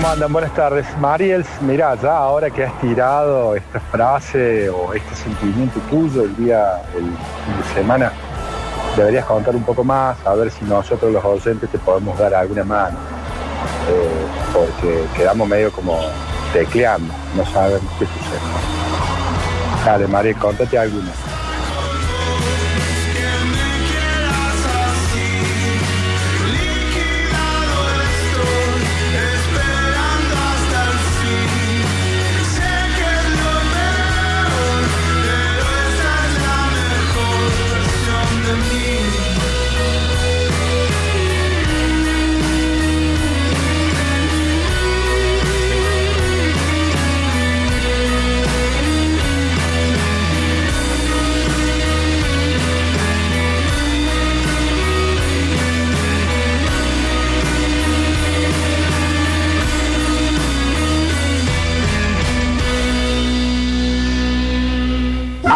¿cómo andan? Buenas tardes. Mariels, mira, ya ahora que has tirado esta frase o este sentimiento tuyo el día, el de semana, deberías contar un poco más, a ver si nosotros los oyentes te podemos dar alguna mano. Eh, porque quedamos medio como tecleando, no sabemos qué sucede. Dale, Mariel, contate alguna.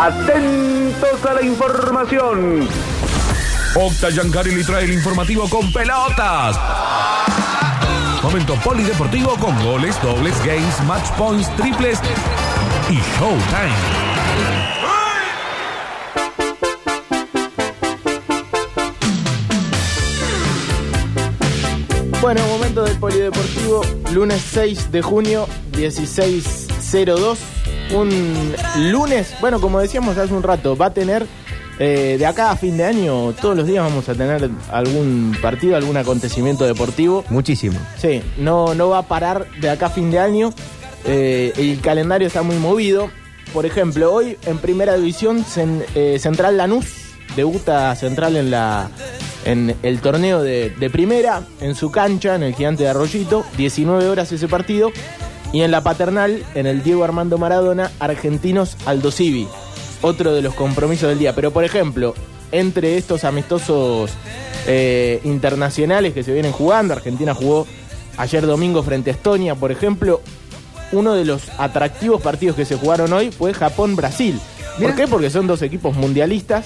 Atentos a la información. Octa Yancari le trae el informativo con pelotas. Momento polideportivo con goles, dobles, games, match points, triples y showtime. Bueno, momento del polideportivo, lunes 6 de junio, 16.02. Un lunes, bueno, como decíamos hace un rato, va a tener eh, de acá a fin de año, todos los días vamos a tener algún partido, algún acontecimiento deportivo. Muchísimo. Sí, no, no va a parar de acá a fin de año. Eh, el calendario está muy movido. Por ejemplo, hoy en primera división, Cen- eh, Central Lanús debuta Central en la en el torneo de, de primera, en su cancha, en el Gigante de Arroyito, 19 horas ese partido. Y en la paternal, en el Diego Armando Maradona, Argentinos Aldo Civi. Otro de los compromisos del día. Pero por ejemplo, entre estos amistosos eh, internacionales que se vienen jugando, Argentina jugó ayer domingo frente a Estonia, por ejemplo, uno de los atractivos partidos que se jugaron hoy fue Japón-Brasil. ¿Por qué? Porque son dos equipos mundialistas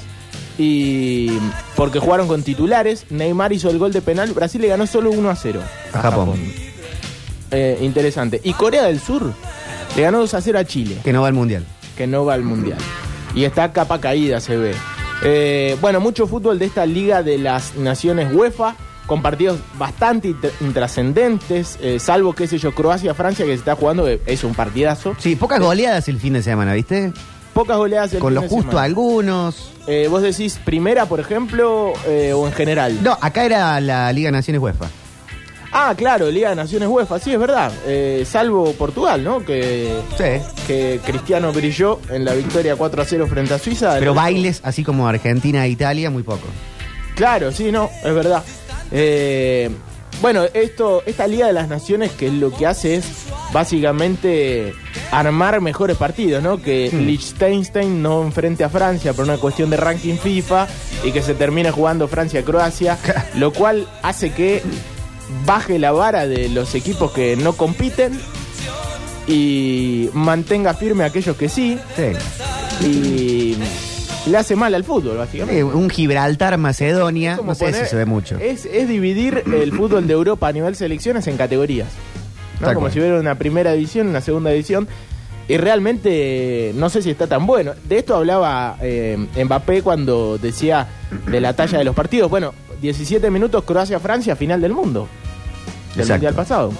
y porque jugaron con titulares. Neymar hizo el gol de penal. Brasil le ganó solo 1 a 0 A Japón. Eh, interesante. Y Corea del Sur le ganó 2 a 0 a Chile, Que no va al mundial. que no va al mundial. Y está capa caída, se ve. Eh, bueno, mucho fútbol de esta Liga de las Naciones UEFA, con partidos bastante int- intrascendentes, eh, salvo, qué sé yo, Croacia-Francia, que se está jugando, que es un partidazo. Sí, pocas goleadas el fin de semana, ¿viste? Pocas goleadas el Con fin lo de justo semana. algunos. Eh, ¿Vos decís primera, por ejemplo, eh, o en general? No, acá era la Liga Naciones UEFA. Ah, claro, Liga de Naciones UEFA, sí, es verdad. Eh, salvo Portugal, ¿no? Que, Sí. que Cristiano brilló en la victoria 4 a 0 frente a Suiza. Pero bailes, así como Argentina e Italia, muy poco. Claro, sí, no, es verdad. Eh, bueno, esto, esta Liga de las Naciones que lo que hace es básicamente armar mejores partidos, ¿no? Que Hmm. Liechtenstein no enfrente a Francia por una cuestión de ranking FIFA y que se termine jugando Francia-Croacia, lo cual hace que baje la vara de los equipos que no compiten y mantenga firme a aquellos que sí Sí. y le hace mal al fútbol, básicamente. Eh, un Gibraltar, Macedonia, no sé poner- si se ve mucho. Es, es dividir el fútbol de Europa a nivel selecciones en categorías. ¿no? Como cual. si hubiera una primera edición, una segunda edición. Y realmente no sé si está tan bueno. De esto hablaba eh, Mbappé cuando decía de la talla de los partidos. Bueno, 17 minutos Croacia-Francia, final del mundo. Del Exacto. Mundial pasado.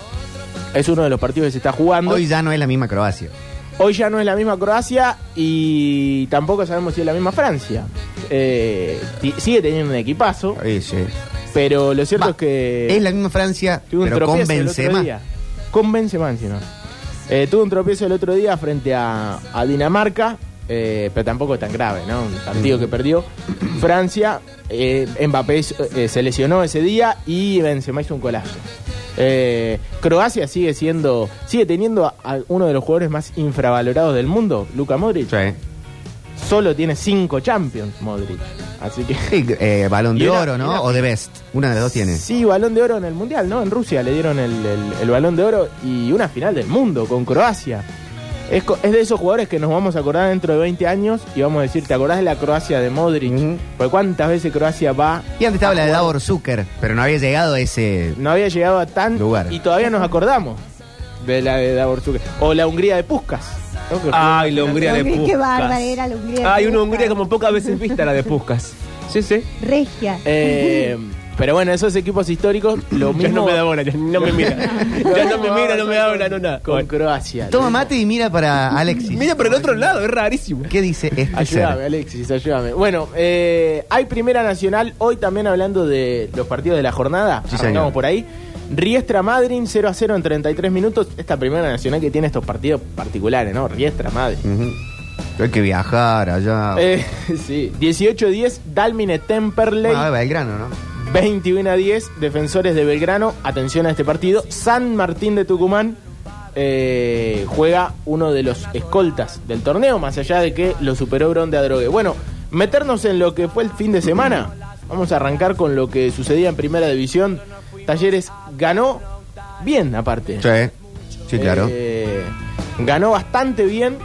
Es uno de los partidos que se está jugando. Hoy ya no es la misma Croacia. Hoy ya no es la misma Croacia y tampoco sabemos si es la misma Francia. Eh, sigue teniendo un equipazo, Sí, sí. pero lo cierto Va, es que... Es la misma Francia, Tuvo un pero con Benzema. Con Benzema encima. Eh, tuvo un tropiezo el otro día frente a, a Dinamarca, eh, pero tampoco es tan grave, ¿no? Un partido que perdió. Francia, eh, Mbappé eh, se lesionó ese día y Benzema hizo un colazo. Eh, Croacia sigue siendo, sigue teniendo a, a uno de los jugadores más infravalorados del mundo, Luka Modric. Sí. Solo tiene cinco Champions, Modric. Así que Sí, balón de una- oro, ¿no? una- O de Best. Una de las dos tiene. Sí, balón de oro en el Mundial, ¿no? En Rusia le dieron el, el- el balón de oro y una final del mundo con Croacia. Es, de esos jugadores que nos vamos a acordar dentro de 20 años y vamos a decir, ¿te acordás de la Croacia de Modric? Porque cuántas veces Croacia va... Y antes estaba la de? Davor Zucker, pero no había llegado a ese. No había llegado a tan... Lugar. Y todavía nos acordamos de la de Davor Zucker. O la Hungría de Puskas. Ay, la Hungría de Qué Puskas. bárbara era la Hungría de Ay, una. Hungría como pocas veces vista la de Puskas. Sí, sí. Regia. Eh, pero bueno, esos equipos históricos, lo Ya mismo no me da bola, ya no me mira. ya no me mira, no me habla, no nada. con Croacia. Toma mate y mira para Alexis. Mira por el otro lado, es rarísimo. ¿Qué dice este Ayúdame, ser? Alexis, ayúdame. Bueno, eh, hay Primera Nacional, hoy también hablando de los partidos de la jornada. Sí, Arrancamos señor. por ahí. Riestra Madrid 0 a 0 en 33 minutos. Esta Primera Nacional que tiene estos partidos particulares, ¿no? Riestra Madrid. Hay que viajar allá. Eh, sí, 18-10, Dalmine Temperley. Ah, Belgrano, ¿no? 21 a 10, Defensores de Belgrano. Atención a este partido. San Martín de Tucumán eh, juega uno de los escoltas del torneo, más allá de que lo superó Bron de Adrogué. Bueno, meternos en lo que fue el fin de semana. Vamos a arrancar con lo que sucedía en Primera División. Talleres ganó bien, aparte. Sí. Sí, claro. Eh, ganó bastante bien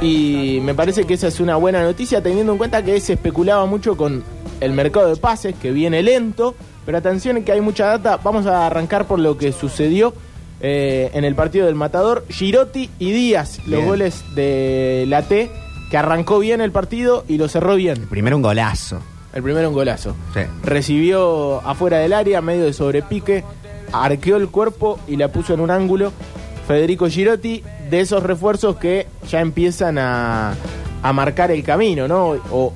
y me parece que esa es una buena noticia teniendo en cuenta que se especulaba mucho con el mercado de pases que viene lento, pero atención que hay mucha data. Vamos a arrancar por lo que sucedió eh, en el partido del Matador. Girotti y Díaz, los goles de la T, que arrancó bien el partido y lo cerró bien. Primero un golazo. El primero un golazo. Sí. Recibió afuera del área, medio de sobrepique, arqueó el cuerpo y la puso en un ángulo. Federico Girotti, de esos refuerzos que ya empiezan a, a marcar el camino, ¿no? O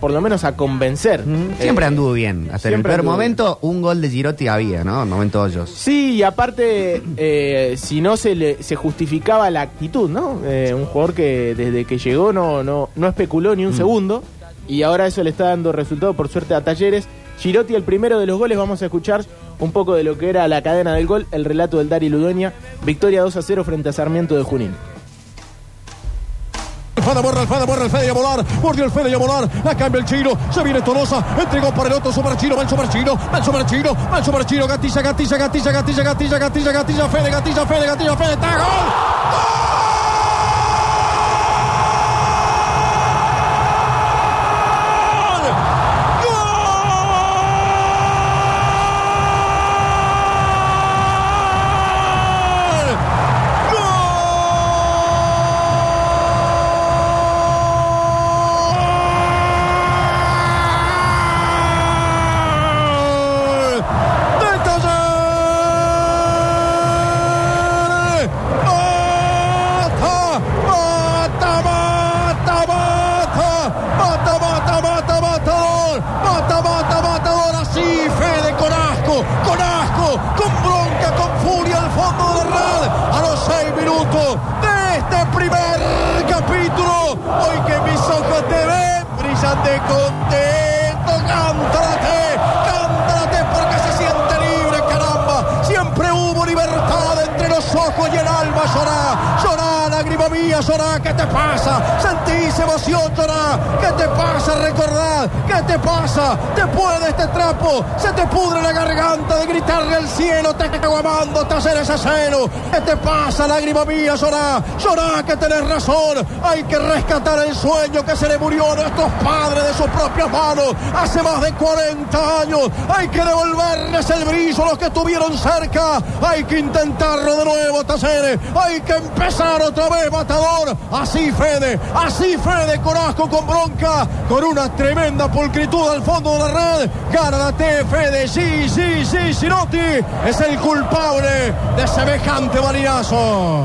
por lo menos a convencer. Ujú. Siempre Eh, anduvo bien. Hasta en el peor momento, un gol de Girotti había, ¿no? En momento hoyos. Sí, y aparte, eh, si no se le se justificaba la actitud, ¿no? Eh, un jugador que desde que llegó no, no, no especuló ni un segundo y ahora eso le está dando resultado por suerte a Talleres. Girotti, el primero de los goles, vamos a escuchar un poco de lo que era la cadena del gol, el relato del Dari Ludueña, victoria 2 a 0 frente a Sarmiento de Junín. Alfada borra, Alfada borra, el Fede y a volar. Mordió el Fede y a volar. La cambia el chino. Se viene Tolosa. Entregó para el otro super chino. Va el super chino. Va el super chino. Va el super chino. Gatilla, gatilla, gatilla, gatilla, gatilla, gatilla, gatilla. Fede, gatilla, Fede, gatilla, Fede. ¡Está gol! ¡Gol! Ese celo. ¿Qué te pasa, lágrima mía? Llorá, llorá, que tenés razón. Hay que rescatar el sueño que se le murió a nuestros padres de sus propias manos hace más de 40 años. Hay que devolverles el brillo a los que estuvieron cerca. Hay que intentarlo de nuevo, Taceres. Hay que empezar otra vez, Matador. Así, Fede, así, Fede, con asco, con bronca, con una tremenda pulcritud al fondo de la red. T, Fede. Sí, sí, sí, Sirotti es el culpable de semejante marinazo.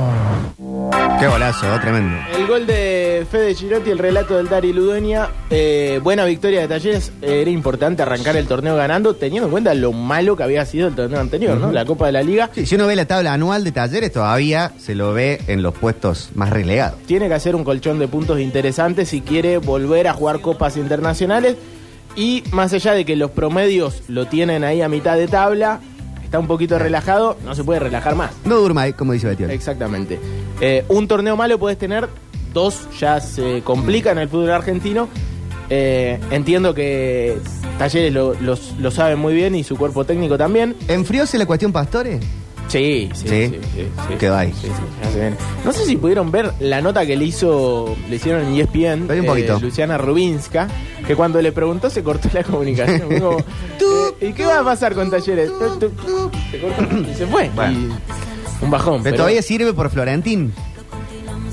Qué golazo, tremendo. El gol de Fede Girotti, el relato del Dari Ludueña. eh, buena victoria de Talleres. Era importante arrancar el torneo ganando, teniendo en cuenta lo malo que había sido el torneo anterior, ¿no? La Copa de la Liga. Sí, si uno ve la tabla anual de talleres, todavía se lo ve en los puestos más relegados. tiene que hacer un colchón de puntos interesantes si quiere volver a jugar copas internacionales. Y más allá de que los promedios lo tienen ahí a mitad de tabla, está un poquito relajado, no se puede relajar más. No durma ahí, como dice Betiol. Exactamente. Eh, un torneo malo puedes tener, dos ya se complica en el fútbol argentino. Eh, entiendo que Talleres lo, los- lo sabe muy bien y su cuerpo técnico también. ¿Enfrióse la cuestión Pastore? Sí, sí, ¿Sí? sí. sí. Quedó ahí. No sé si pudieron ver la nota que le hizo, le hicieron en ESPN, un poquito. Luciana Rubinska, que cuando le preguntó se cortó la comunicación. Como, eh, ¿Y qué va a pasar con Talleres? Se cortó y se fue. Bueno. Y un bajón. Pero pero- todavía sirve por Florentín.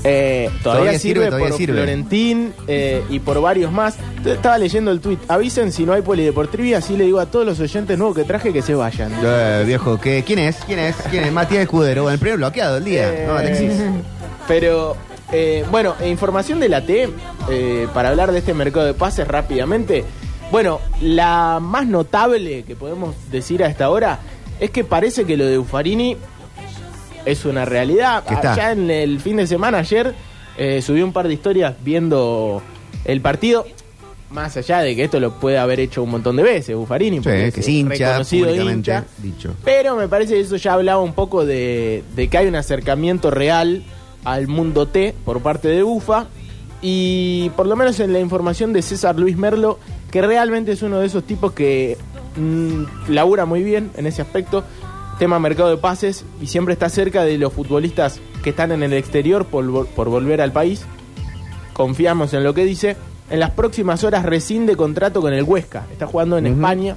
Eh, todavía, Todavía sirve, todavía por sirve. Florentín eh, y por varios más. Entonces, Estaba leyendo el tweet. Avisen si no hay polideportrivia, así le digo a todos los oyentes nuevos que traje que se vayan. Eh, viejo, ¿qué? ¿quién es? ¿Quién es? ¿Quién es? Matías Escudero, bueno, el primer bloqueado del día. No, Alexis. Pero, bueno, eh, información de la T, para hablar de este mercado de pases rápidamente. Bueno, la más notable que podemos decir a esta hora es que parece que lo de Ufarini es una realidad. Ya en el fin de semana, ayer, eh, subí un par de historias viendo el partido. Más allá de que esto lo puede haber hecho un montón de veces, Buffarini, Sí, porque que es hincha, reconocido hincha. dicho. Pero me parece que eso ya hablaba un poco de, de que hay un acercamiento real al mundo T por parte de UFA. Y por lo menos en la información de César Luis Merlo, que realmente es uno de esos tipos que mm, labura muy bien en ese aspecto, tema mercado de pases, y siempre está cerca de los futbolistas que están en el exterior por, por volver al país. Confiamos en lo que dice. En las próximas horas rescinde contrato con el Huesca. Está jugando en. España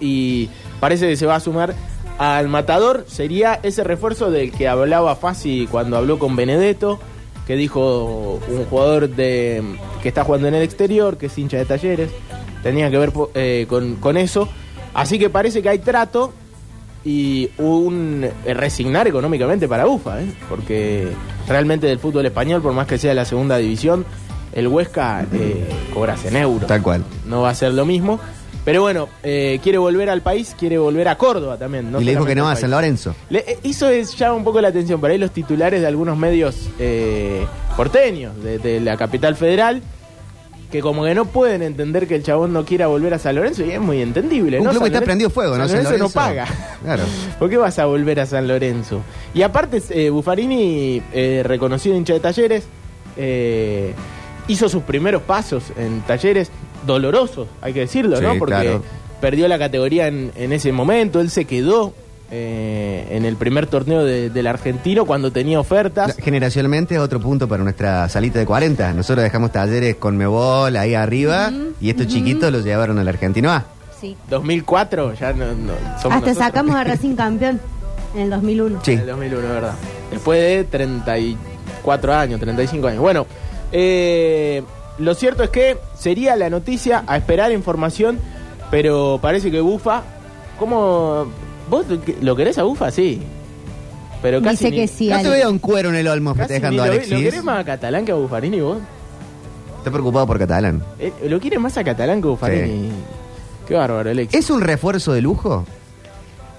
y parece que se va a sumar al matador. Sería ese refuerzo del que hablaba Fassi cuando habló con Benedetto, que dijo un jugador de que está jugando en el exterior, que es hincha de talleres. Tenía que ver eh, con, con eso. Así que parece que hay trato y un eh, resignar económicamente para UFA, ¿eh? porque realmente del fútbol español, por más que sea la segunda división, el Huesca eh, cobras en euros Tal cual. no va a ser lo mismo. Pero bueno, eh, quiere volver al país, quiere volver a Córdoba también. no y le dijo que no al a. San Lorenzo. Le- eh, eso es, llama un poco la atención. Por ahí los titulares de algunos medios eh, porteños de, de la capital federal, que como que no pueden entender que el chabón no quiera volver a San Lorenzo, y es muy entendible. Un ¿no? club que está prendido fuego, ¿no? San San Lorenzo no paga. Claro. ¿Por qué vas a volver a San Lorenzo? Y aparte, eh, Buffarini, eh, reconocido hincha de talleres, eh, hizo sus primeros pasos en talleres dolorosos, hay que decirlo, Sí, ¿no? Porque claro. perdió la categoría en, en ese momento, él se quedó eh, en el primer torneo de- del argentino cuando tenía ofertas. Generacionalmente, otro punto para nuestra salita de 40. Nosotros dejamos talleres con Mebol ahí arriba y estos chiquitos los llevaron al Argentino A. Sí. 2004, ya no, no- somos Hasta nosotros. sacamos a Racing campeón en el 2001. Sí. En el 2001, ¿verdad? Después de 34 años, 35 años. Bueno, eh, lo cierto es que sería la noticia a esperar información, pero parece que Bufa, ¿cómo? ¿Vos lo querés a Bufa? Sí. Pero casi Dice ni- que sí. No te Ale. veo un cuero en el olmo casi festejando a ni lo, ¿Lo Alexis. querés más a Catalán que a Buffarini vos? Está preocupado por Catalán. Eh, ¿Lo quieres más a Catalán que a Buffarini? Qué bárbaro, Alex. ¿Es un refuerzo de lujo?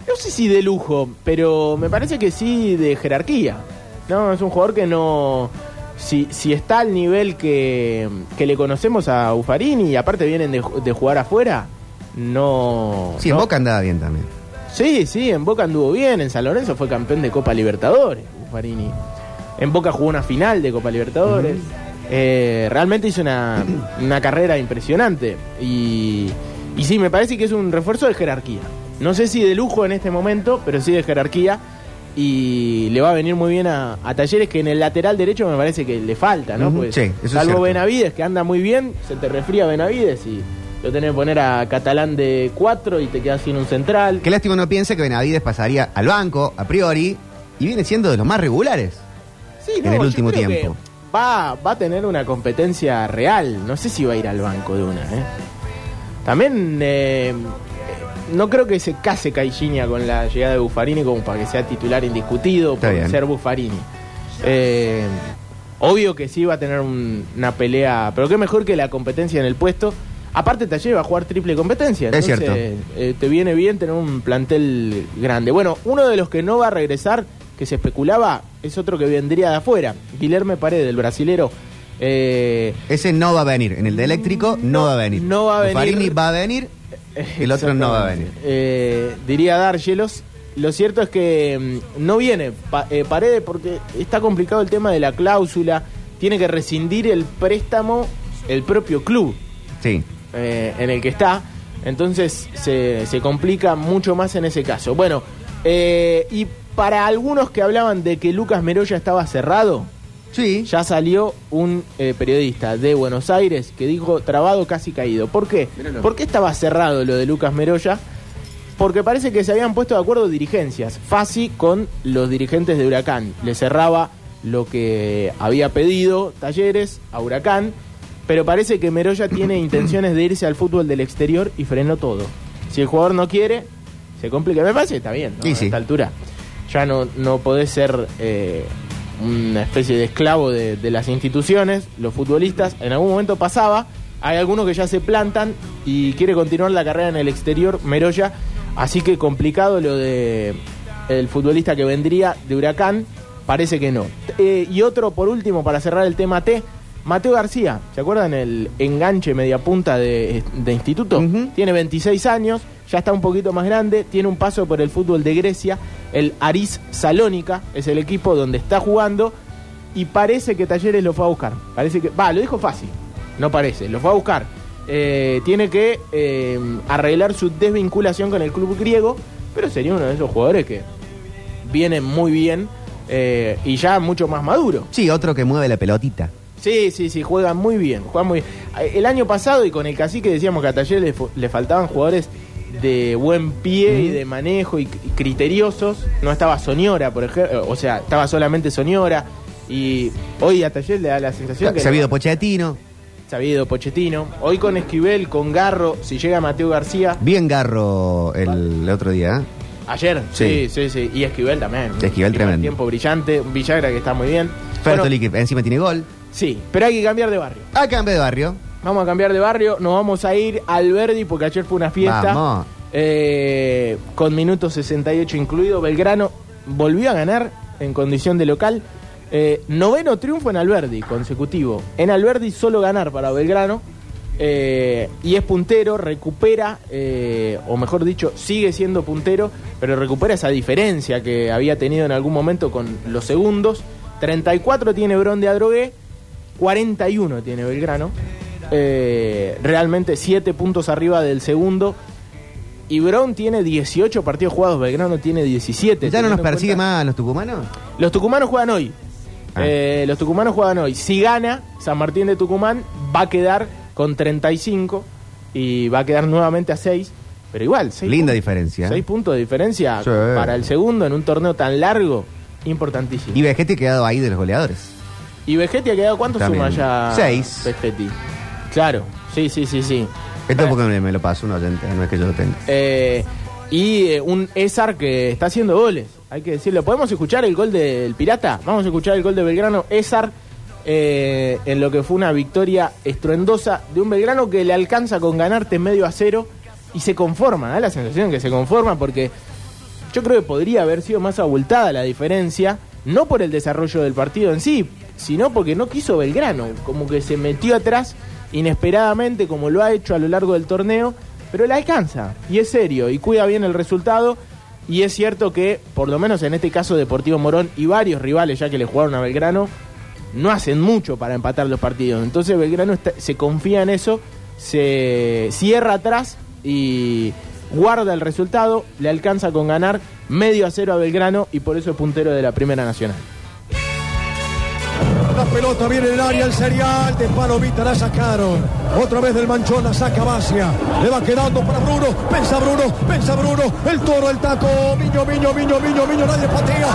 No sé si de lujo, pero me parece que sí de jerarquía. No, es un jugador que no. Si, si está al nivel que, que le conocemos a Ufarini y aparte vienen de, de jugar afuera, no. Sí, en no. Boca andaba bien también. Sí, sí, en Boca anduvo bien. En San Lorenzo fue campeón de Copa Libertadores, Ufarini. En Boca jugó una final de Copa Libertadores. Eh, realmente hizo una, una carrera impresionante. Y, y sí, me parece que es un refuerzo de jerarquía. No sé si de lujo en este momento, pero sí de jerarquía. Y le va a venir muy bien a, a Talleres, que en el lateral derecho me parece que le falta, ¿no? Pues, sí, eso es salvo. Benavides, que anda muy bien, se te refría Benavides y lo tenés que poner a Catalán de 4 y te quedas sin un central. Qué lástima no piense que Benavides pasaría al banco, a priori, y viene siendo de los más regulares. Sí, en el último tiempo. Va, va a tener una competencia real. No sé si va a ir al banco de una. ¿eh? También eh, no creo que se case Caixinha con la llegada de Buffarini como para que sea titular indiscutido Está por bien. ser Buffarini. Eh, obvio que sí va a tener un- una pelea, pero qué mejor que la competencia en el puesto. Aparte Taller va a jugar triple competencia. Es entonces, cierto. eh, te viene bien tener un plantel grande. Bueno, uno de los que no va a regresar, que se especulaba, es otro que vendría de afuera. Guilherme Paredes, el brasilero. Eh, Ese no va a venir. En el de eléctrico no, va a venir. no va a venir. Buffarini va a venir. El otro no va a venir. Eh, diría Dárgelos. Lo cierto es que mm, no viene Pa- eh, Paredes porque está complicado el tema de la cláusula. Tiene que rescindir el préstamo el propio club Sí. Eh, en el que está. Entonces se, se complica mucho más en ese caso. Bueno, Eh, y para algunos que hablaban de que Lucas Meroya estaba cerrado, Sí. ya salió un eh, periodista de Buenos Aires que dijo trabado casi caído. ¿Por qué? Míralo. ¿Por qué estaba cerrado lo de Lucas Meroya? Porque parece que se habían puesto de acuerdo dirigencias. Fasi con los dirigentes de Huracán. Le cerraba lo que había pedido Talleres a Huracán. Pero parece que Meroya tiene intenciones de irse al fútbol del exterior y frenó todo. Si el jugador no quiere, se complica. Me parece está bien, ¿no? Sí, a esta altura. Ya no, no podés ser eh, una especie de esclavo de, de las instituciones, los futbolistas. En algún momento pasaba. Hay algunos que ya se plantan y quiere continuar la carrera en el exterior, Meroya. Así que complicado lo de el futbolista que vendría de Huracán. Parece que no. Eh, y otro, por último, para cerrar el tema T, Mateo García. ¿Se acuerdan el enganche media punta de, de instituto? Tiene 26 años, ya está un poquito más grande, tiene un paso por el fútbol de Grecia, el Aris Salónica, es el equipo donde está jugando y parece que Talleres lo fue a buscar. Parece que, va, lo dijo fácil, no parece, lo fue a buscar. Eh, tiene que eh, arreglar su desvinculación con el club griego, pero sería uno de esos jugadores que viene muy bien eh, y ya mucho más maduro. Sí, otro que mueve la pelotita. Sí, sí, sí, juegan muy bien, juegan muy bien. El año pasado y con el cacique decíamos que a Talleres le, faltaban jugadores de buen pie y de manejo y, y criteriosos. No estaba Soñora, por ejemplo, o sea, estaba solamente Soñora. Y hoy a Talleres le da la sensación que... Le- Pochettino. Sabido Pochettino. Hoy con Esquivel, con Garro, si llega Mateo García. Bien Garro el, el otro día. ¿eh? Ayer, sí, Sí. sí, sí. Y Esquivel también. Esquivel tremendo. Tiempo brillante. Un Villagra que está muy bien. Bueno, Fertoli que encima tiene gol. Sí, pero hay que cambiar de barrio. A cambio de barrio. Vamos a cambiar de barrio, nos vamos a ir al Verdi porque ayer fue una fiesta. Vamos. Eh, con minuto 68 incluido. Belgrano volvió a ganar en condición de local. Eh, noveno triunfo en Alberdi consecutivo. En Alberdi solo ganar para Belgrano. Eh, y es puntero, recupera, eh, o mejor dicho, sigue siendo puntero, pero recupera esa diferencia que había tenido en algún momento con los segundos. 34 tiene Bron de Adrogué, 41 tiene Belgrano. Eh, realmente 7 puntos arriba del segundo. Y Brown tiene 18 partidos jugados, Belgrano tiene 17. ¿Ya no nos persigue cuenta- más a los tucumanos? Los tucumanos juegan hoy. Ah. Eh, los tucumanos juegan hoy. Si gana San Martín de Tucumán, va a quedar con 35 y va a quedar nuevamente a 6. Pero igual, 6 Linda diferencia. 6 puntos de diferencia Sí. para el segundo en un torneo tan largo, importantísimo. Y Vegete ha quedado ahí de los goleadores. ¿Y Vegetti ha quedado cuánto También. suma ya? Seis. Vegetti. Claro, sí, sí, sí, sí. Esto es porque me, me lo pasó un oyente, no es que yo lo tenga. Eh, y eh, un Esar que está haciendo goles, hay que decirlo. ¿Podemos escuchar el gol del Pirata? Vamos a escuchar el gol de Belgrano. Esar eh, en lo que fue una victoria estruendosa de un Belgrano que le alcanza con ganarte medio a cero y se conforma. Da la sensación que se conforma porque yo creo que podría haber sido más abultada la diferencia, no por el desarrollo del partido en sí, sino porque no quiso Belgrano, como que se metió atrás inesperadamente, como lo ha hecho a lo largo del torneo, pero le alcanza, y es serio, y cuida bien el resultado, y es cierto que, por lo menos en este caso, Deportivo Morón y varios rivales ya que le jugaron a Belgrano, no hacen mucho para empatar los partidos. Entonces Belgrano se confía en eso, se cierra atrás y guarda el resultado, le alcanza con ganar medio a cero a Belgrano y por eso es puntero de la Primera Nacional. Pelota viene en el área, el serial de Palomita la sacaron. Otra vez del manchón la saca Basia. Le va quedando para Bruno. Pensa Bruno, pensa Bruno. El toro, el taco. Miño, miño, miño, miño, miño. Nadie patea.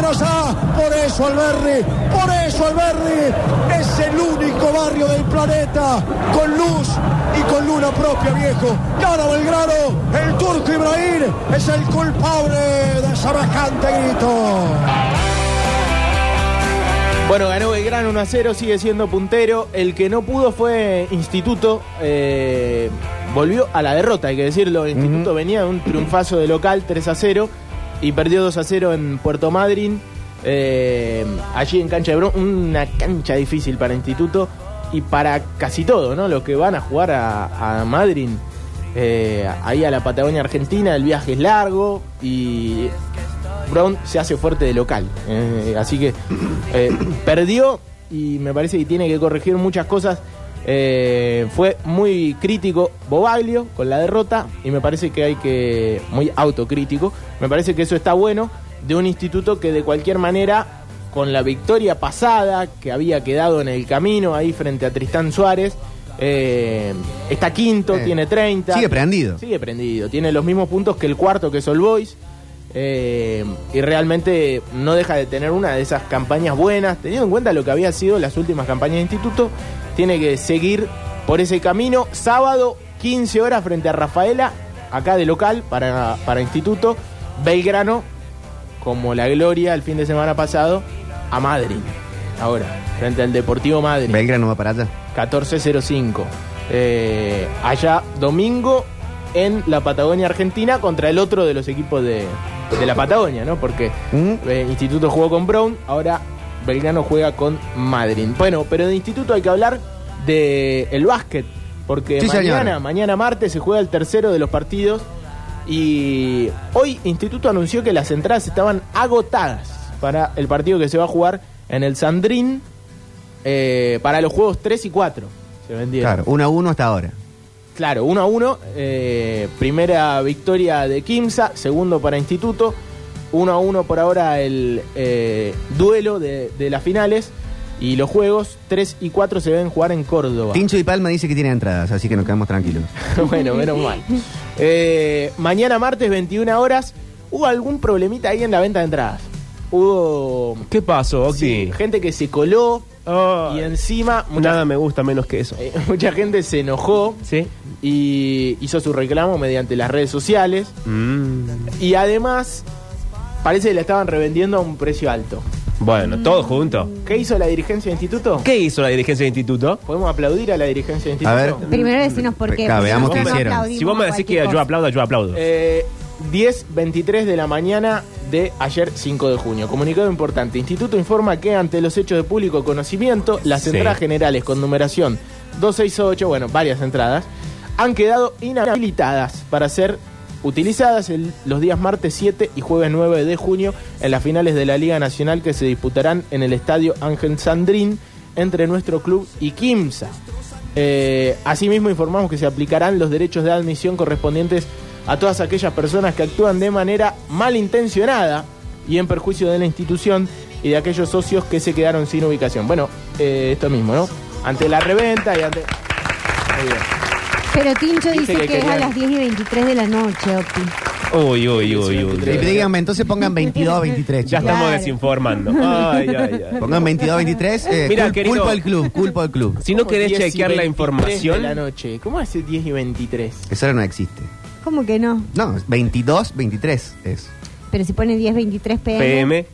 Por eso Alberri, por eso Alberri es el único barrio del planeta con luz y con luna propia, viejo. Cara Belgrano, el turco Ibrahim es el culpable de semejante grito. Bueno, ganó Belgrano 1 a 0, sigue siendo puntero. El que no pudo fue Instituto. eh, volvió a la derrota, hay que decirlo. Instituto venía de un triunfazo de local 3 a 0 y perdió 2 a 0 en Puerto Madryn. eh, allí en cancha de bronce, una cancha difícil para Instituto y para casi todo, ¿no? Los que van a jugar a, a Madryn, eh, ahí a la Patagonia Argentina, el viaje es largo y Brown se hace fuerte de local. eh, así que eh, perdió y me parece que tiene que corregir muchas cosas. Eh, fue muy crítico Bobaglio con la derrota y me parece que hay que. muy autocrítico. Me parece que eso está bueno de un instituto que de cualquier manera, con la victoria pasada que había quedado en el camino ahí frente a Tristán Suárez, eh, está quinto, Eh, tiene 30. sigue prendido. Sigue prendido. Tiene los mismos puntos que el cuarto, que es All Boys. Eh, y realmente no deja de tener una de esas campañas buenas. Teniendo en cuenta lo que había sido las últimas campañas de instituto, tiene que seguir por ese camino. Sábado, 15 horas frente a Rafaela, acá de local para, para instituto. Belgrano, como la gloria el fin de semana pasado, a Madrid. Ahora, frente al Deportivo Madrid. Belgrano va para allá. 1405. Eh, allá domingo en la Patagonia Argentina contra el otro de los equipos de, de la Patagonia, ¿no? Porque ¿Mm? eh, Instituto jugó con Brown, ahora Belgrano juega con Madrid. Bueno, pero de Instituto hay que hablar de el básquet, porque Sí, mañana, señora. mañana martes se juega el tercero de los partidos y hoy Instituto anunció que las entradas estaban agotadas para el partido que se va a jugar en el Sandrín eh, para los juegos 3 y 4. Se vendieron. Claro, 1 a 1 hasta ahora. Claro, 1 a 1. eh, primera victoria de Kimsa, segundo para Instituto. 1 a 1 por ahora el eh, duelo de, de las finales. Y los juegos 3 y 4 se deben jugar en Córdoba. Tincho y Palma dice que tiene entradas, así que nos quedamos tranquilos. bueno, menos mal. Eh, mañana martes, 21 horas. ¿Hubo algún problemita ahí en la venta de entradas? Hubo ¿Qué pasó, sí, Octi? gente que se coló y encima mucha, Nada me gusta menos que eso. eh, mucha gente se enojó ¿Sí? y hizo su reclamo mediante las redes sociales. Mm. Y además, parece que la estaban revendiendo a un precio alto. Bueno, todo junto. ¿Qué hizo la dirigencia del instituto? ¿Qué hizo la dirigencia del instituto? ¿Podemos aplaudir a la dirigencia del instituto? A ver. Primero decimos por qué. Acá, veamos qué hicieron. Si vos me decís que yo aplaudo, yo aplaudo. Eh, 10, 23 de la mañana de ayer 5 de junio. Comunicado importante. Instituto informa que ante los hechos de público conocimiento, las Sí. entradas generales con numeración 268, bueno, varias entradas, han quedado inhabilitadas para ser utilizadas el- los días martes 7 y jueves 9 de junio en las finales de la Liga Nacional que se disputarán en el Estadio Ángel Sandrín entre nuestro club y Kimsa. Eh, asimismo, informamos que se aplicarán los derechos de admisión correspondientes a todas aquellas personas que actúan de manera malintencionada y en perjuicio de la institución y de aquellos socios que se quedaron sin ubicación. Bueno, eh, esto mismo, ¿no? Ante la reventa y ante... Muy bien. Pero Tincho Dice dice que que, es a las 10 y 23 de la noche, Octi. Uy, uy, uy, uy. Y díganme, entonces pongan 22 23. Ya chicos. estamos Claro. desinformando. Ay, ay, ay. Pongan 22 23. Eh, Mira, cul- querido. culpa al club, culpa al club. Si no ¿Cómo querés 10 y chequear la 23 información, de la noche. ¿Cómo hace 10 y 23? Eso ahora no existe. ¿Cómo que no? No, 22 23 es. Pero si pone 10, 23 pm. PM,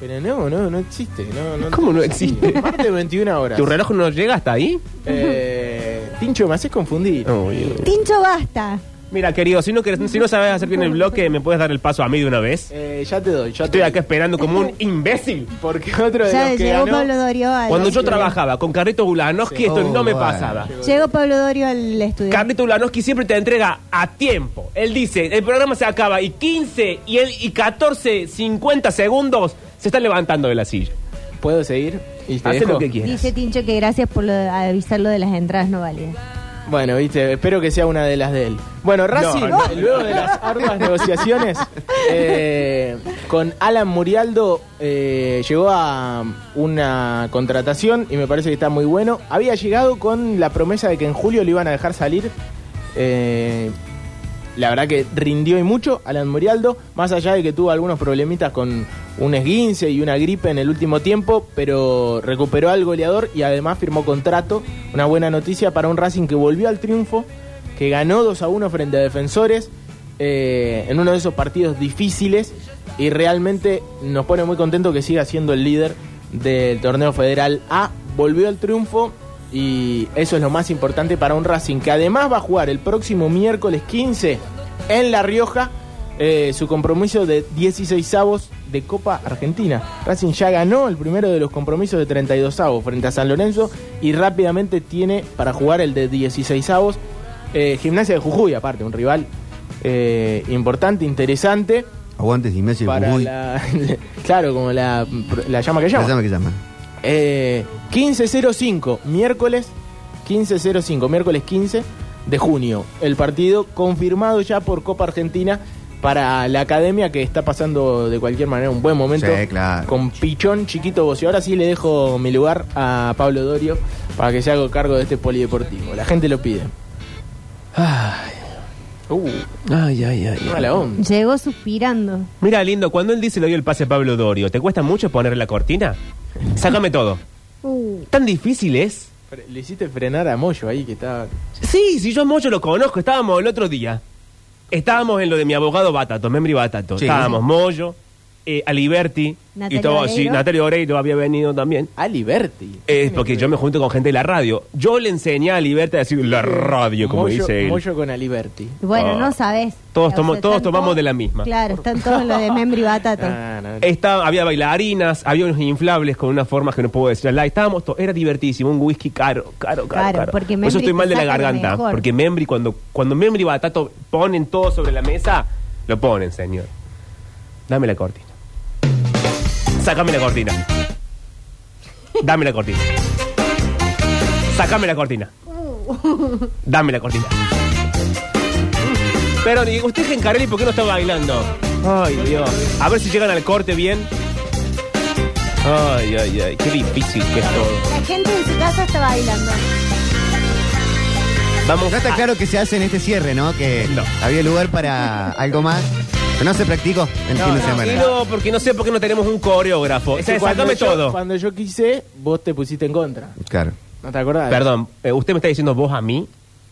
Pero no, no, no existe. No, no ¿Cómo no existe? Martes 21 horas. ¿tu reloj no llega hasta ahí? Eh, Tincho, me haces confundir. Uy. Tincho, basta. Mira, querido, si no, querés- si no sabes hacer bien el bloque, ¿me puedes dar el paso a mí de una vez? Eh, ya te doy, ya Estoy te acá esperando como un imbécil. Porque otro de Ya los que llegó ganó... Pablo Dorio al Cuando yo trabajaba con Carlito Ulanowski, esto Oh, no me bueno. pasaba. Llegó Pablo Dorio al estudio. Carlito Ulanowski siempre te entrega a tiempo. Él dice, el programa se acaba y 15 y, él, y 14, 50 segundos se está levantando de la silla. ¿Puedo seguir? Y te Hace dejo. lo que quieras. Dice Tincho que gracias por lo de avisar lo de las entradas no válidas. Bueno, viste, espero que sea una de las de él. Bueno, Racing, No, luego de las arduas negociaciones, eh, con Alan Murialdo eh, llegó a una contratación y me parece que está muy bueno. Había llegado con la promesa de que en julio lo iban a dejar salir. Eh, la verdad que rindió y mucho Alan Murialdo, más allá de que tuvo algunos problemitas con un esguince y una gripe en el último tiempo, pero recuperó al goleador y además firmó contrato. Una buena noticia para un Racing que volvió al triunfo, que ganó 2 a 1 frente a defensores eh, en uno de esos partidos difíciles y realmente nos pone muy contento que siga siendo el líder del torneo federal A. Volvió al triunfo y eso es lo más importante para un Racing que además va a jugar el próximo miércoles 15 en La Rioja eh, su compromiso de 16 avos de Copa Argentina. Racing ya ganó el primero de los compromisos de 32 avos frente a San Lorenzo y rápidamente tiene para jugar el de 16 avos. Eh, Gimnasia de Jujuy, aparte, un rival eh, importante, interesante. Aguantes y Messi. Para Uy, la, claro, como la, la llama que ¿cómo llama. se llama que llama? Eh, 15.05, miércoles 15.05, miércoles 15 de junio. El partido confirmado ya por Copa Argentina para la academia que está pasando de cualquier manera un buen momento. Sí, claro. Con Pichón, Chiquito Bocio. Ahora sí le dejo mi lugar a Pablo Dorio para que se haga cargo de este polideportivo. La gente lo pide. Ay, Uh, ay, ay, ay. mala onda. Llegó suspirando. Mira, lindo, cuando él dice le doy el pase a Pablo Dorio, ¿te cuesta mucho poner la cortina? Sácame todo. Uh, ¿Tan difícil es? Le hiciste frenar a Moyo ahí que estaba. Sí, si yo a Moyo lo conozco, estábamos el otro día. Estábamos en lo de mi abogado Batato, Membri Batato. Sí. Estábamos Moyo, eh, Aliberti, Natalia y todo, sí. Natalia Oreiro había venido también. A Liberty. Es porque yo me junto con gente de la radio. Yo le enseñé a Aliberti a decir la radio, como Moyo, dice él. Moyo con Aliberti. bueno, Ah. no sabes. Todos O tomo- sea, todos tomamos de la misma. Claro, están todos los de Membri Batata. Ah, no. Estaba- había bailarinas, había unos inflables con unas formas que no puedo decir al aire. Estábamos to- era divertísimo, un whisky caro, caro, caro. Claro, caro. porque Por eso Membri estoy mal te de la saca lo garganta. mejor. Porque Membri, cuando, cuando Membri y Batato ponen todo sobre la mesa, lo ponen, señor. Dame la cortina. Sácame la cortina. Dame la cortina. Sácame la cortina. Dame la cortina. Pero, y usted, Gencarelli, ¿por qué no está bailando? Ay, Dios. A ver si llegan al corte bien. Ay, ay, ay. Qué difícil que es todo. La gente en su casa está bailando. Vamos No está a- claro que se hace en este cierre, ¿no? Que No. había lugar para algo más. Pero no se practicó el No, fin de no, semana. Y no, porque no sé por qué no tenemos un coreógrafo. Es que cuando sácame yo- todo. Cuando yo quise, vos te pusiste en contra. Claro. ¿No te acordás? Perdón, eh, ¿usted me está diciendo vos a mí?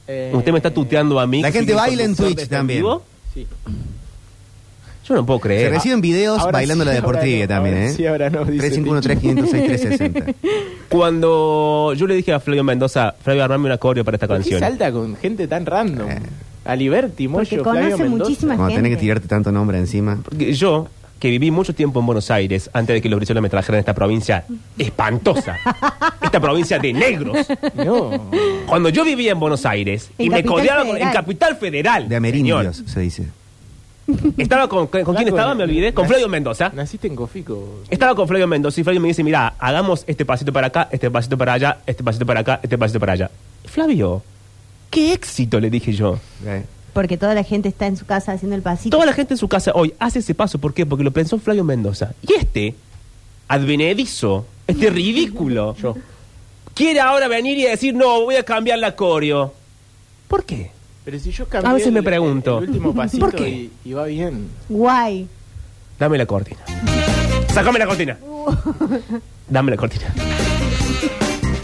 Eh, ¿Usted me está tuteando a mí? La que gente soy el baila en conductor Twitch de este también. vivo? Sí. Yo no puedo Se creer. reciben videos Ahora bailando sí, la ahora deportiva no, también, ahora ¿eh? sí, ahora no, dice 351-3506-360. Cuando yo le dije a Flavio Mendoza, Flavio, armame una coreo para esta ¿Por qué canción. salta con gente tan random? Eh. A Liberty, Porque Moyo, conoce Flavio Mendoza. muchísima gente. tenés que tirarte tanto nombre encima. Porque yo, que viví mucho tiempo en Buenos Aires, antes de que los brisoles me trajeran a esta provincia espantosa, esta provincia de negros. No. Cuando yo vivía en Buenos Aires En y me Capital con- en Federal. Capital Federal, De señor, amerindios, se dice. estaba con, ¿con quién estaba? Me olvidé, con Flavio Mendoza. Naciste en Cofico. Estaba con Flavio Mendoza y Flavio me dice, mira, hagamos este pasito para acá, este pasito para allá, este pasito para acá, este pasito para allá. Flavio, qué éxito, le dije yo. Porque toda la gente está en su casa haciendo el pasito. Toda la gente en su casa hoy hace ese paso, ¿por qué? Porque lo pensó Flavio Mendoza. Y este, advenedizo, este ridículo, Yo. quiere ahora venir y decir, no, voy a cambiar la coreo. ¿Por qué? Pero si yo cambié A veces me el- pregunto, el último pasito ¿por qué? Y, y va bien. Guay. Dame la cortina. Sácame la cortina. Dame la cortina.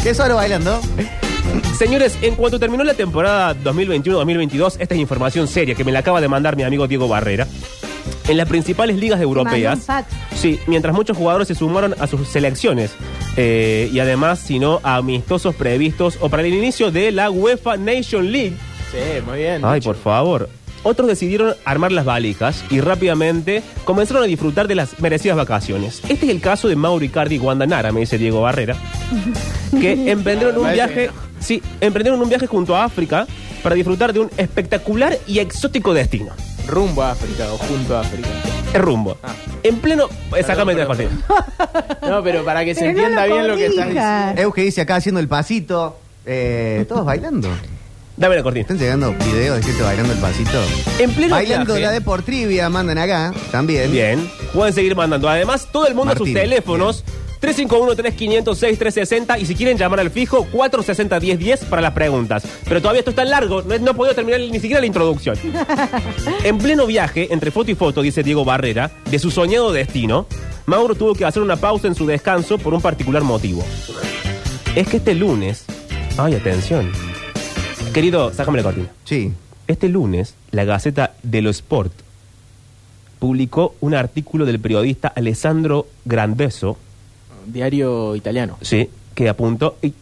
¿Qué solo bailando? Señores, en cuanto terminó la temporada 2021-2022, esta es información seria que me la acaba de mandar mi amigo Diego Barrera. En las principales ligas europeas, sí, mientras muchos jugadores se sumaron a sus selecciones eh, y además, si no, a amistosos previstos o para el inicio de la UEFA Nation League. Sí, muy bien. Ay, dicho. por favor. otros decidieron armar las valijas y rápidamente comenzaron a disfrutar de las merecidas vacaciones. Este es el caso de Mauro Icardi y Wanda Nara, me dice Diego Barrera, que emprendieron un viaje, sí, emprendieron un viaje junto a África para disfrutar de un espectacular y exótico destino. Rumbo a África o junto a África. Es rumbo. Ah. En pleno. Exactamente la cortina. No, pero para que se Pero no entienda lo bien lo que estás diciendo. Euge dice acá haciendo el pasito. Eh, todos bailando. Dame la cortina. Están llegando videos de gente bailando el pasito. En pleno Bailando viaje- la de por trivia, mandan acá también. Bien, pueden seguir mandando. Además, todo el mundo a sus Martín, teléfonos. 351-3506-360 y si quieren llamar al fijo, 460-1010 para las preguntas. Pero todavía esto está largo, no, no he podido terminar ni siquiera la introducción. en pleno viaje, entre foto y foto, dice Diego Barrera, de su soñado destino, Mauro tuvo que hacer una pausa en su descanso por un particular motivo. Es que este lunes... Ay, atención. Querido, sácame la cortina. Sí. Este lunes, la Gaceta dello Sport publicó un artículo del periodista Alessandro Grandeso, Diario italiano. sí, que apuntó. y-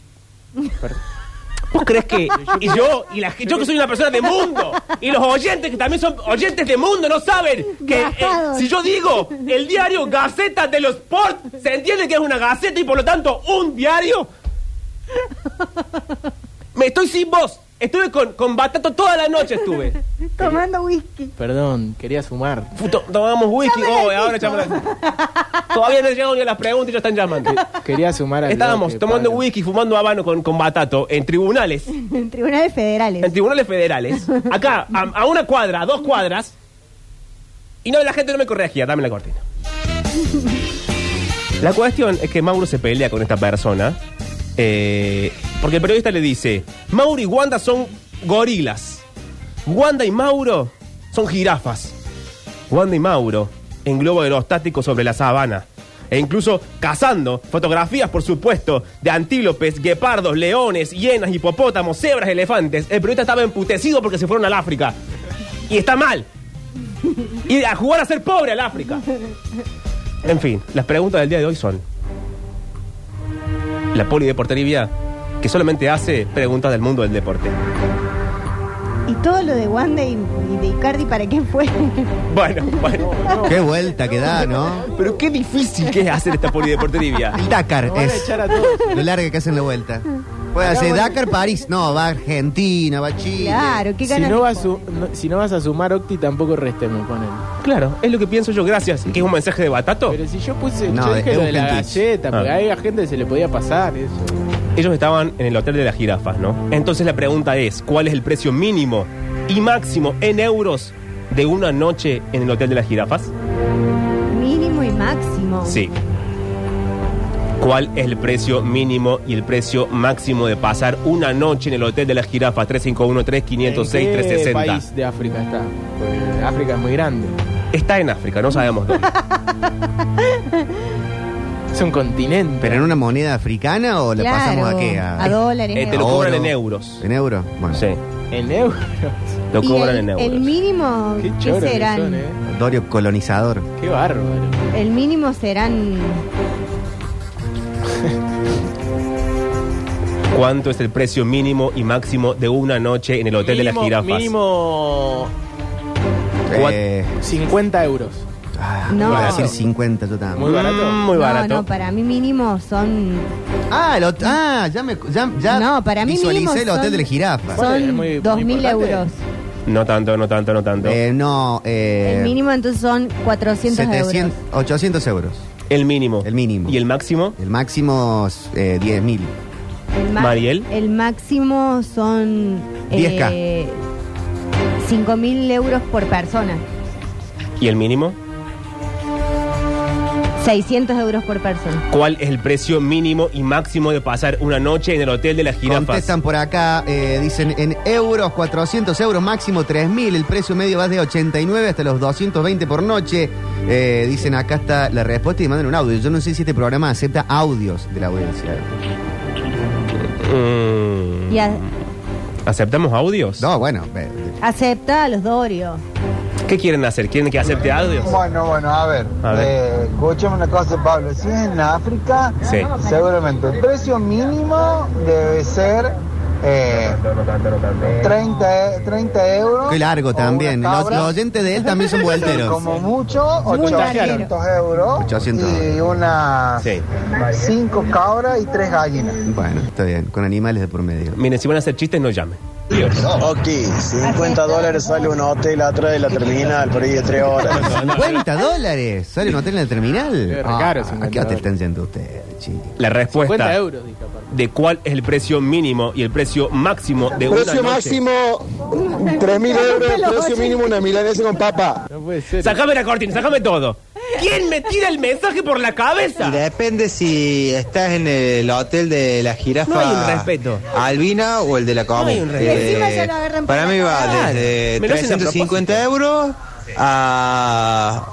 ¿Vos crees que y yo y la, yo que soy una persona de mundo y los oyentes que también son oyentes de mundo no saben que eh, si yo digo el diario Gaceta dello Sport se entiende que es una gaceta y por lo tanto un diario? Me estoy sin voz. Estuve con, con Batato toda la noche estuve. Tomando whisky. Perdón, quería sumar. Puto, tomamos whisky. Oh, ahora llámale. Todavía no llegan ni a las preguntas y ya están llamando. Quería sumar al Estábamos bloque, tomando Pablo. whisky, fumando habano con, con Batato en tribunales. En tribunales federales. En tribunales federales. Acá, a, a una cuadra, a dos cuadras. Y no, la gente no me corregía. Dame la cortina. La cuestión es que Mauro se pelea con esta persona. Eh, porque el periodista le dice: Mauro y Wanda son gorilas. Wanda y Mauro son jirafas. Wanda y Mauro en globo aerostático sobre la sabana. E incluso cazando fotografías, por supuesto, de antílopes, guepardos, leones, hienas, hipopótamos, cebras, elefantes. El periodista estaba emputecido porque se fueron al África. Y está mal. Y a jugar a ser pobre al África. En fin, las preguntas del día de hoy son: La poli de Porterivia, que solamente hace preguntas del mundo del deporte. ¿Y todo lo de Wanda y, y de Icardi para qué fue? Bueno, bueno. Qué vuelta que da, ¿no? Pero qué difícil que es hacer esta poli de Porterivia. El Dakar es lo larga que hacen la vuelta. Puede hacer. Dakar, París. No, va a Argentina, va a Chile. claro, qué Si ganas. no, de- vas su- no- si no vas a sumar Octi, tampoco restemos con él. Claro, es lo que pienso yo, gracias. ¿Que es un mensaje de Batato? Pero si yo puse, No, yo de- lo la Twitch. galleta, porque Ah. ahí a gente se le podía pasar eso. Ellos estaban en el hotel de las jirafas, ¿no? Entonces la pregunta es, ¿cuál es el precio mínimo y máximo en euros de una noche en el hotel de las jirafas? Mínimo y máximo. Sí. ¿Cuál es el precio mínimo y el precio máximo de pasar una noche en el hotel de las jirafas? 351-3506-360. ¿En qué país de África está? África es muy grande. Está en África, no sabemos dónde. Es un continente. ¿Pero en una moneda africana o la Claro, pasamos a qué? a dólares. Eh, te lo cobran en euros. ¿En euro? Bueno, Sí, En euros. lo Y cobran el, en euros. el mínimo, Qué ¿qué choros que serán? son, ¿eh? Dorio colonizador. Qué bárbaro. El mínimo serán ¿Cuánto es el precio mínimo y máximo de una noche en el hotel de las Mínimo- jirafas? Mínimo? Eh, 50 euros. ah, No. Iba a decir 50 yo también. Muy barato. Mm, muy no, barato. no, para mí mínimo son Ah, el hot- ah, ya me ya, ya No, para mí visualicé mínimo el hotel son- de la jirafa. ¿Cuánto es? son Muy- muy 2.000 importante. euros. No tanto, no tanto, no tanto. Eh, no, eh, El mínimo entonces son 400 700, euros. 800 euros. el mínimo. El mínimo. ¿Y el máximo? El máximo eh, 10.000. El ma- Mariel. El máximo son 10K. Eh, 5.000 euros por persona. ¿Y el mínimo? 600 euros por persona. ¿Cuál es el precio mínimo y máximo de pasar una noche en el hotel de las jirafas? Contestan por acá, eh, dicen en euros, 400 euros, máximo 3.000. El precio medio va de 89 hasta los 220 por noche. Eh, dicen acá está la respuesta y mandan un audio. Yo no sé si este programa acepta audios de la audiencia. Mm, Y a- ¿Aceptamos audios? No, bueno, eh, acepta a los Dorio. ¿Qué quieren hacer? ¿Quieren que acepte audios? Bueno, bueno, a ver. A ver. Eh, escúchame una cosa, Pablo. Si es en África, Sí. seguramente el precio mínimo debe ser Eh, 30, e- 30 euros. Qué largo también. una Los, los oyentes de él también son vuelteros. Como mucho, contagiaron. 800 euros. 800 Y unas Sí. 5 cabras y 3 gallinas. Bueno, está bien. Con animales de por medio. Miren, si van a hacer chistes, no llamen. Ok, 50 dólares sale un hotel atrás de la terminal, por ahí de 3 horas. 50 dólares. ¿Sale un hotel en el terminal? Qué caro, ¿A 50 qué hotel están yendo ustedes, chicos? La respuesta 50 euros, dije de cuál es el precio mínimo y el precio máximo de una Precio noche. máximo 3.000 euros, precio mínimo una milanesa con papa. No puede ser. Sácame la cortina, sácame todo. ¿Quién me tira el mensaje por la cabeza? Depende si estás en el hotel de la jirafa No hay un respeto. albina o el de la común. hay un respeto. Eh, Encima ya lo agarran para mí va desde Me lo hacen a 350 euros a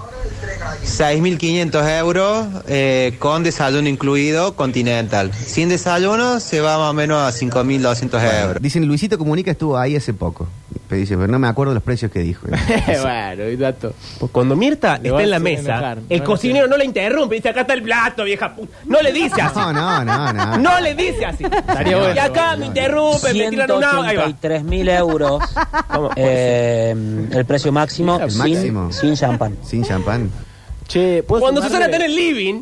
6.500 euros eh, con desayuno incluido continental. Sin desayuno se va más o menos a 5.200 euros. Dicen, Luisito Comunica estuvo ahí hace poco. Pero dice, pero no me acuerdo los precios que dijo. bueno, y dato. Pues cuando Mirta Le está en la mesa, enojar. el No, cocinero no la interrumpe, dice acá está el plato, vieja puta. No le dice así. No, no, no, no. No le dice así. Bueno. Y acá me interrumpe, me tiran un audio. Ahí va. 183 mil euros eh, el precio máximo, El sin, máximo. sin champán. Sin champán. Che, ¿puedo Cuando sumarle? Susana está en el living,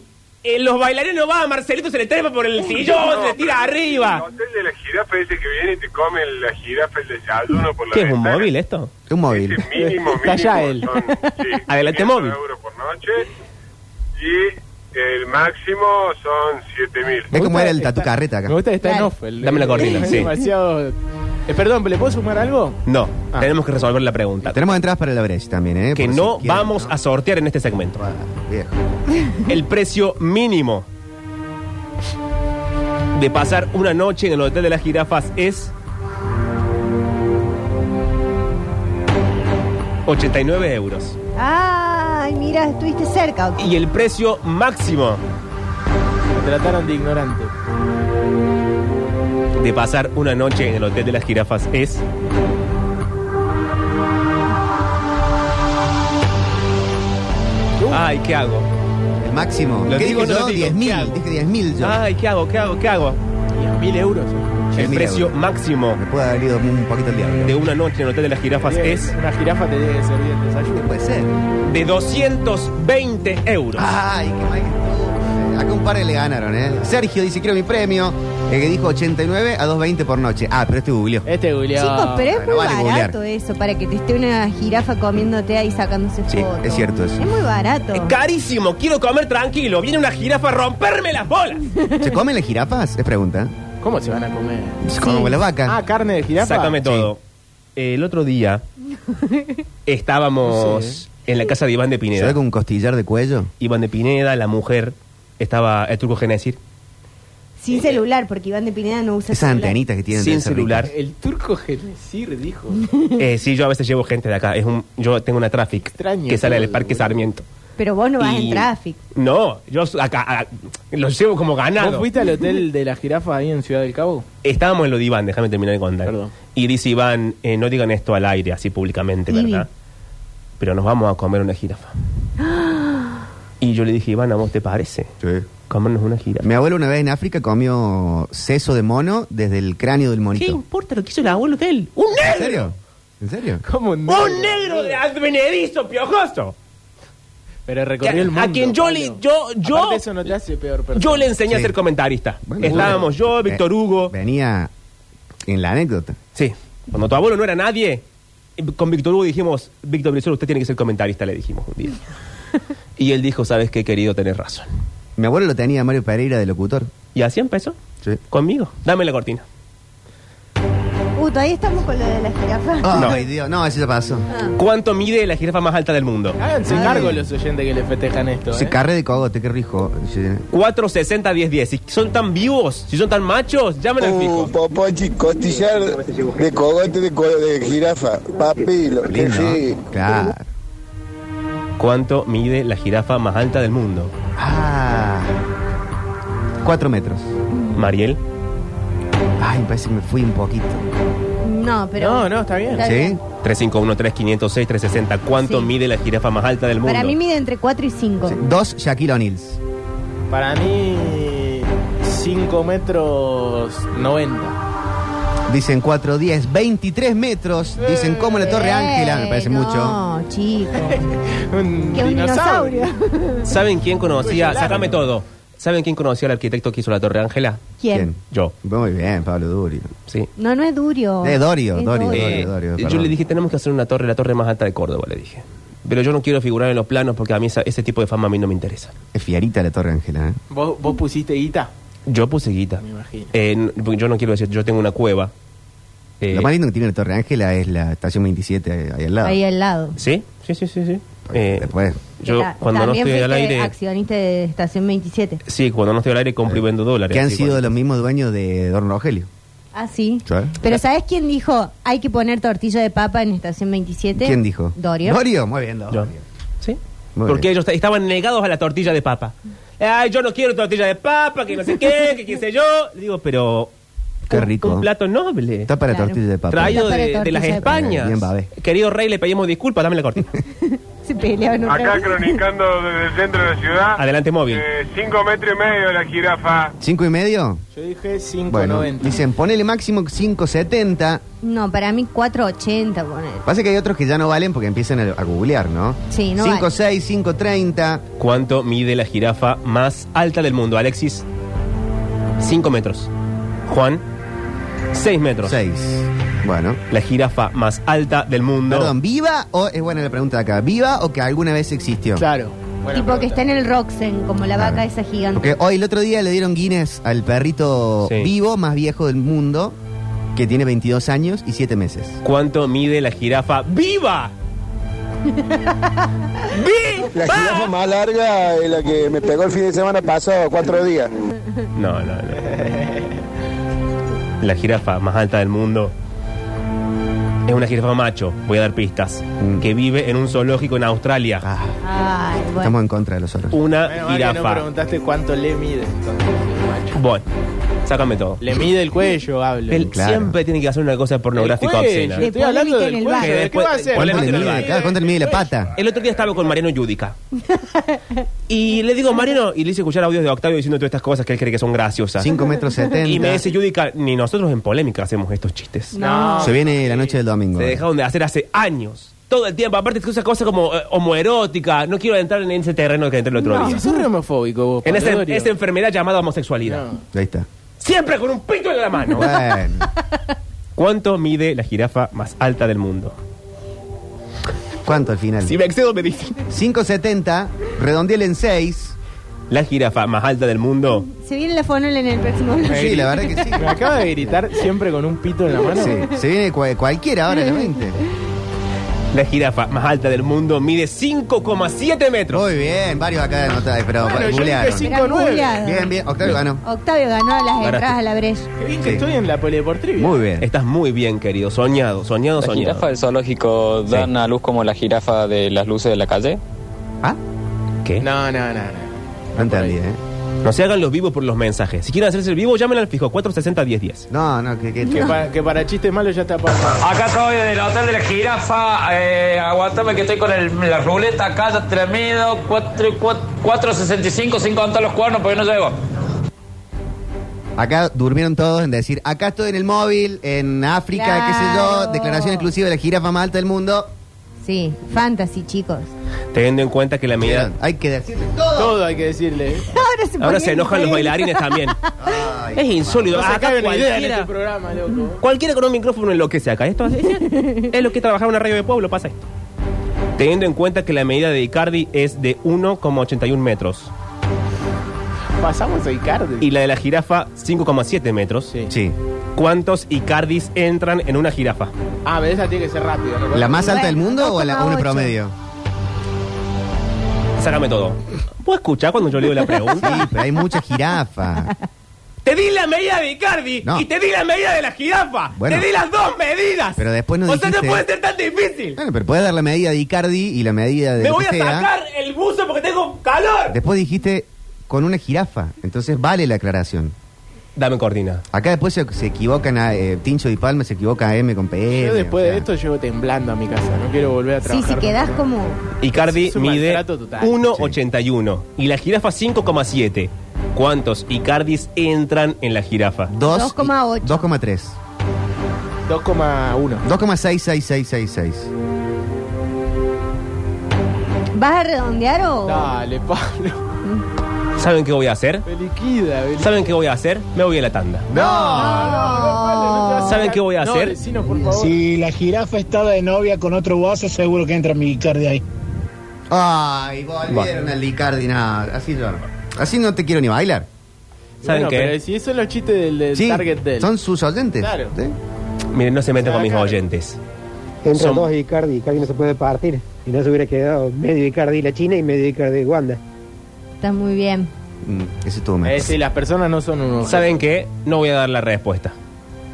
eh, los bailarines no van, Marcelito se le trepa por el sillón, se le tira arriba. hotel de la jirafa ese que viene y te come la jirafa el desayuno por la ¿Qué es un ventana. móvil esto? Es un móvil. Ese mínimo, Está mínimo allá él. son, sí, Adelante, 500 móvil. euros por noche y el máximo son 7000. Es como era el Está- tatu carreta acá. Me gusta que está en off. el- Dame la cortina, es sí. demasiado... Eh, perdón, ¿le puedo sumar algo? No, Ah. tenemos que resolver la pregunta. Tenemos entradas para la brecha también, ¿eh? Que Por si no quieren, vamos ¿no? a sortear en este segmento. Ah, viejo. El precio mínimo de pasar una noche en el Hotel de las Jirafas es 89 euros. Ay, mira, estuviste cerca. Y el precio máximo Me trataron de ignorante. De pasar una noche en el Hotel de las Jirafas es... Ay, ¿qué hago? El máximo. Lo ¿Qué digo, dije no yo? lo digo. 10.000. ¿Qué hago? Dije 10.000 yo. Ay, ¿qué hago? ¿Qué hago? ¿Qué hago? 10.000 euros. El 10.000 precio euros. máximo Me puede haber ido un poquito el diablo. de una noche en el Hotel de las Jirafas es Una jirafa te debe servir el desayuno. Puede ser. de 220 euros. Ay, qué mal que estuvo. Acá un par le ganaron, ¿eh? Sergio dice, quiero mi premio. El que dijo 89 a 220 por noche. Ah, pero este googleó. Este googleó. Chicos, pero es bueno, muy vale barato googlear. eso, para que te esté una jirafa comiéndote ahí sacándose Sí, fotos. es cierto eso. Es muy barato. Es carísimo, quiero comer tranquilo. Viene una jirafa a romperme las bolas. ¿Se comen las jirafas? Es pregunta. ¿Cómo se van a comer? Se comen con las vacas. Ah, carne de jirafa. Sácame todo. El otro día estábamos No sé. en la casa de Iván de ¿Se Pineda. con un costillar de cuello? Iván de Pineda, la mujer, estaba el turco Genesir, Sin celular, porque Iván de Pineda no usa Esas celular. antenitas que tienen. sin celular. El turco Genesir dijo. Eh, sí, yo a veces llevo gente de acá. Es un, yo tengo una traffic Extraño que sale del Parque boludo. Sarmiento. Pero vos no vas Y- en tráfico. No, yo acá a- los llevo como ¿Vos ganado. fuiste al hotel de la jirafa ahí en Ciudad del Cabo? Estábamos en lo de Iván, déjame terminar de contar. Perdón. Y dice Iván, eh, no digan esto al aire, así públicamente, Ibi. ¿verdad? Pero nos vamos a comer una jirafa. Y yo le dije, Iván, ¿a vos te parece? Sí. Comernos una jirafa. Mi abuelo una vez en África comió seso de mono desde el cráneo del ¿Qué monito. importa lo que hizo el abuelo de él? ¡Un ¿En negro! serio? ¿En serio? ¿Cómo ¡Un negro de advenedizo piojoso! Pero recorrió el a mundo. quien yo le, yo, yo, eso no te hace peor persona. yo le enseñé a Sí. ser comentarista. Bueno, Estábamos bueno. yo, Víctor Eh, Hugo. Venía en la anécdota. Sí. Cuando tu abuelo no era nadie, con Víctor Hugo dijimos, Víctor Brizuela, usted tiene que ser comentarista, le dijimos un día. y él dijo, sabes qué, querido, tenés razón. Mi abuelo lo tenía a Mario Pereira de locutor. Y así empezó, Sí. conmigo. Dame la cortina. Uh, todavía estamos con lo de la jirafa. No. Ay, Dios. No, eso ya pasó. Ah. ¿Cuánto mide la jirafa más alta del mundo? Háganse Ay. cargo los oyentes que le festejan esto. Se ¿eh? carre de cogote, qué rico. Sí. 460 10 10. Si son tan vivos, si son tan machos, llamen al Uh, fijo. popochi, costillar de cogote de, co- de jirafa. Papi, lo que Lindo. sí. Claro. ¿Cuánto mide la jirafa más alta del mundo? Ah. Cuatro metros. Mariel. Ay, me parece que me fui un poquito. No, pero. No, no, está bien. Está ¿Sí? bien. 351-3506-360. ¿Cuánto Sí. mide la jirafa más alta del mundo? Para mí mide entre 4 y 5. Sí. Dos Shaquille O'Neal's. Para mí, 5 metros 90. Dicen 4, 10, 23 metros. Dicen como la Torre Ángela, me parece mucho. No, chico. Un Que un dinosaurio. ¿Saben quién conocía? Sácame todo. ¿Saben quién conocía al arquitecto que hizo la Torre Ángela? ¿Quién? Yo. Muy bien, Pablo Durio. Sí. No, no es Durio. Eh, Dorio, Es Dorio, Dorio. Dorio, Eh, Dorio, yo perdón. le dije, tenemos que hacer una torre, la torre más alta de Córdoba, le dije. Pero yo no quiero figurar en los planos porque a mí esa- ese tipo de fama a mí no me interesa. Es fiarita la Torre Ángela, ¿eh? ¿Vos, vos pusiste guita? Yo puse guita. Me imagino. Eh, yo no quiero decir, yo tengo una cueva. Eh, Lo más lindo que tiene la Torre Ángela es la estación 27 ahí al lado. Ahí al lado. ¿Sí? Sí, sí, sí, sí. Eh, Después. yo cuando no estoy al aire... accionista de Estación 27. Sí, cuando no estoy al aire compro y vendo dólares. Que han sido cuando- los mismos dueños de Don Rogelio. Ah, sí. Pero ¿sabes quién dijo hay que poner tortilla de papa en Estación 27? ¿Quién dijo? Dorio. Dorio, muy bien, Dorio. Yo. ¿Sí? Muy Porque bien. ellos estaban negados a la tortilla de papa. Ay, yo no quiero tortilla de papa, que no sé qué, que qué sé yo. Le digo, pero... Qué un- rico. Un plato noble. Está para Claro. tortilla de papa. Traído de, de las. Españas. Bien. Querido rey, le pedimos disculpas, dame la cortina. Se peleaban otra Acá cronicando desde el centro de la ciudad. Adelante, móvil. Eh, cinco metros y medio la jirafa. ¿Cinco y medio? Yo dije 5.90. Bueno, dicen ponele máximo 5.70. No, para mí 480 poner. Pasa que hay otros que ya no valen porque empiezan a, a googlear, ¿no? Sí, no 5.6, 5.30. ¿Cuánto mide la jirafa más alta del mundo, Alexis? 5 metros. Juan, 6 metros. 6. Bueno. La jirafa más alta del mundo. Perdón, ¿viva o es buena la pregunta de acá? ¿Viva o que alguna vez existió? Claro. Buena tipo que está en el Roxen, como la vaca esa gigante. Porque hoy el otro día le dieron Guinness al perrito Sí. vivo más viejo del mundo, que tiene 22 años y 7 meses. ¿Cuánto mide la jirafa viva? La jirafa más larga es la que me pegó el fin de semana pasado, cuatro días. No, no, no. La jirafa más alta del mundo es una jirafa macho, voy a dar pistas, Mm. que vive en un zoológico en Australia. Ah, Ay, bueno. estamos en contra de los otros. Una Menos mal que no jirafa. preguntaste cuánto le mide. entonces, macho. bueno, sácame todo. Le mide el cuello, hablo. Él Claro. siempre tiene que hacer una cosa pornográfica cuello, obscena. Estoy hablando del el cuello. baño. ¿de ¿Qué va a hacer? ¿Cuánto le mide? baño. Claro, ¿Cuánto le mide la pata? El otro día estaba con Mariano Yudica. Y le digo, Mariano, y le hice escuchar audios de Octavio diciendo todas estas cosas que él cree que son graciosas. 5 metros 70. Y me dice Yudica, ni nosotros en polémica hacemos estos chistes. No. Se viene la noche del domingo. Se dejaron de hacer hace años. Todo el tiempo. Aparte, es esa cosa como eh, homoerótica. No quiero entrar en ese terreno que entré el otro No, día. sos re homofóbico vos, En Palorio. esa enfermedad llamada homosexualidad. No. Ahí está. Siempre con un pito en la mano. Bueno. ¿Cuánto mide la jirafa más alta del mundo? ¿Cuánto al final? Si me excedo, me dicen. 5.70, redondeale en 6. La jirafa más alta del mundo. Se viene la fonola en el próximo bloque. Sí, la verdad que sí. Me acaba de gritar siempre con un pito en la mano. Sí, se viene cua- cualquiera ahora en la 20. La jirafa más alta del mundo mide 5,7 metros. Muy bien, varios acá de anotar, pero Bueno, yo googlearon. dije Pero 5-9. googleado. Bien, bien, Octavio ganó. Octavio ganó las Ganaste. entradas a la brecha. Qué bien que Sí. estoy en la polideportrivia. Muy bien. Estás muy bien, querido. Soñado, soñado, ¿La soñado. jirafa del zoológico dan a luz como la jirafa de las luces de la calle? ¿Ah? ¿Qué? No, no, no. no. No entendí, ¿eh? No se hagan los vivos por los mensajes. Si quieren hacerse el vivo, llamen al fijo 460-1010. No, no, que, que- Que, pa- que para chistes malos ya está apagado. Acá estoy en el hotel de la jirafa. Eh, aguántame que estoy con el- la ruleta acá, ya tremido. 4.65 sin contar los cuernos porque no llego. Acá durmieron todos en decir, acá estoy en el móvil, en África, qué sé yo, declaración exclusiva de la jirafa más alta del mundo. Sí, fantasy, chicos. Teniendo en cuenta que la medida. Hay que decirle todo. Todo hay que decirle. Ahora se, Ahora ponía se enojan los bailarines también. Ay, Es insólido. No se Acá cabe una idea en cualquiera, este programa, loco. cualquiera con un micrófono en lo que sea acá. Esto es, es lo que trabajar en una radio de pueblo, pasa esto. Teniendo en cuenta que la medida de Icardi es de 1,81 metros Pasamos a Icardi. y la de la jirafa 5,7 metros, Sí. Sí. ¿cuántos Icardis entran en una jirafa? Ah, pero esa tiene que ser rápida. ¿no? ¿La más alta del mundo o la, una 2,8. promedio? Sácame todo. ¿Puedo escuchar cuando yo leo la pregunta? Sí, pero hay mucha jirafa. Te di la medida de Icardi No. y te di la medida de la jirafa. Bueno. te di las dos medidas. Pero después no O sea, no puede ser tan difícil. Bueno, pero puedes dar la medida de Icardi y la medida de Me lo voy que a sea. sacar el buzo porque tengo calor. Después dijiste con una jirafa, entonces vale la aclaración. Dame cortina. Acá después se, se equivocan a eh, Tincho y Palma, se equivoca a M con PM. Yo después o sea. de esto llego temblando a mi casa. No quiero volver a Sí, trabajar. si quedás como. Icardi mide maltrato total. 1,81 y la jirafa 5,7. ¿Cuántos Icardis entran en la jirafa? Dos y- 2,8. 2,3. 2,1. 2,66666. ¿Vas a redondear o...? Dale, Pablo. ¿Saben qué voy a hacer? ¿Saben qué voy a hacer? Me voy a la tanda. No. ¿Saben qué voy a No, hacer? decinos, por favor. Si la jirafa estaba de novia con otro guaso, seguro que entra mi Icardi ahí. Ay, volvieron al Icardi. No, así yo no. Así no te quiero ni bailar. ¿Saben Bueno, qué? Pero si esos son los chistes del, del Sí, target de él. son sus oyentes. Claro. ¿sí? Miren, no se metan con mis oyentes. Entre Son- dos Icardi, Icardi no se puede partir. Si no se hubiera quedado medio Icardi la China y medio Icardi Wanda. Está muy bien. Mm, ese estuvo mejor. Eh, sí, las personas no son unos. ¿Saben qué? No voy a dar la respuesta.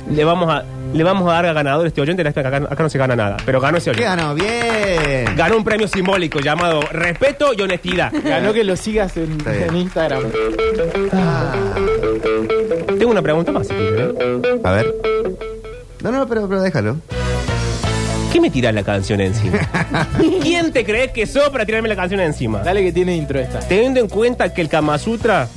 Le vamos a, le vamos a dar a ganador este oyente. Acá, acá no se gana nada, pero ganó ese ¿Qué oyente. ganó? Bien. Ganó un premio simbólico llamado Respeto y Honestidad. Ganó que lo sigas en, Instagram. Tengo una pregunta más, ¿eh? A ver. No, no, pero, pero déjalo. ¿Qué me tiras la canción encima? ¿Quién te crees que sos para tirarme la canción encima? Dale que tiene intro esta. Teniendo en cuenta que el Kama Sutra,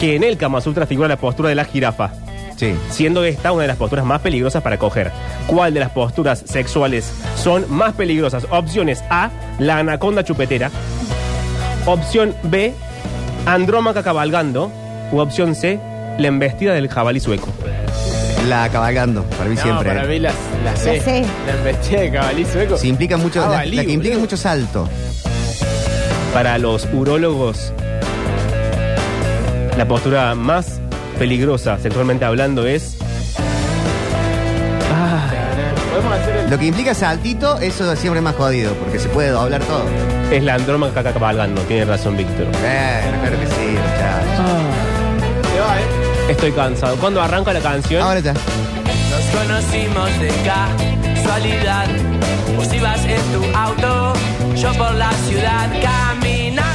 que en el Kama Sutra figura la postura de la jirafa, Sí. siendo esta una de las posturas más peligrosas para coger. ¿Cuál de las posturas sexuales son más peligrosas? Opciones A, la anaconda chupetera. Opción B, andrómaca cabalgando. U opción C, la embestida del jabalí sueco. La cabalgando, para mí No, siempre. para mí la, la C. La C. La embestida de cabalí sueco. Si implica mucho, la- Jabalí, la, que implica boludo. mucho salto. Para los urólogos, la postura más peligrosa sexualmente hablando es... Podemos hacer el. Lo que implica saltito, eso siempre es más jodido, porque se puede doblar todo. Es la andrómaca cabalgando, tiene razón Víctor. Bueno, claro que sí, muchachos. Estoy cansado. ¿Cuándo arranca la canción? Ahora ya. Nos conocimos de casualidad. Vos ibas en tu auto, yo por la ciudad caminando.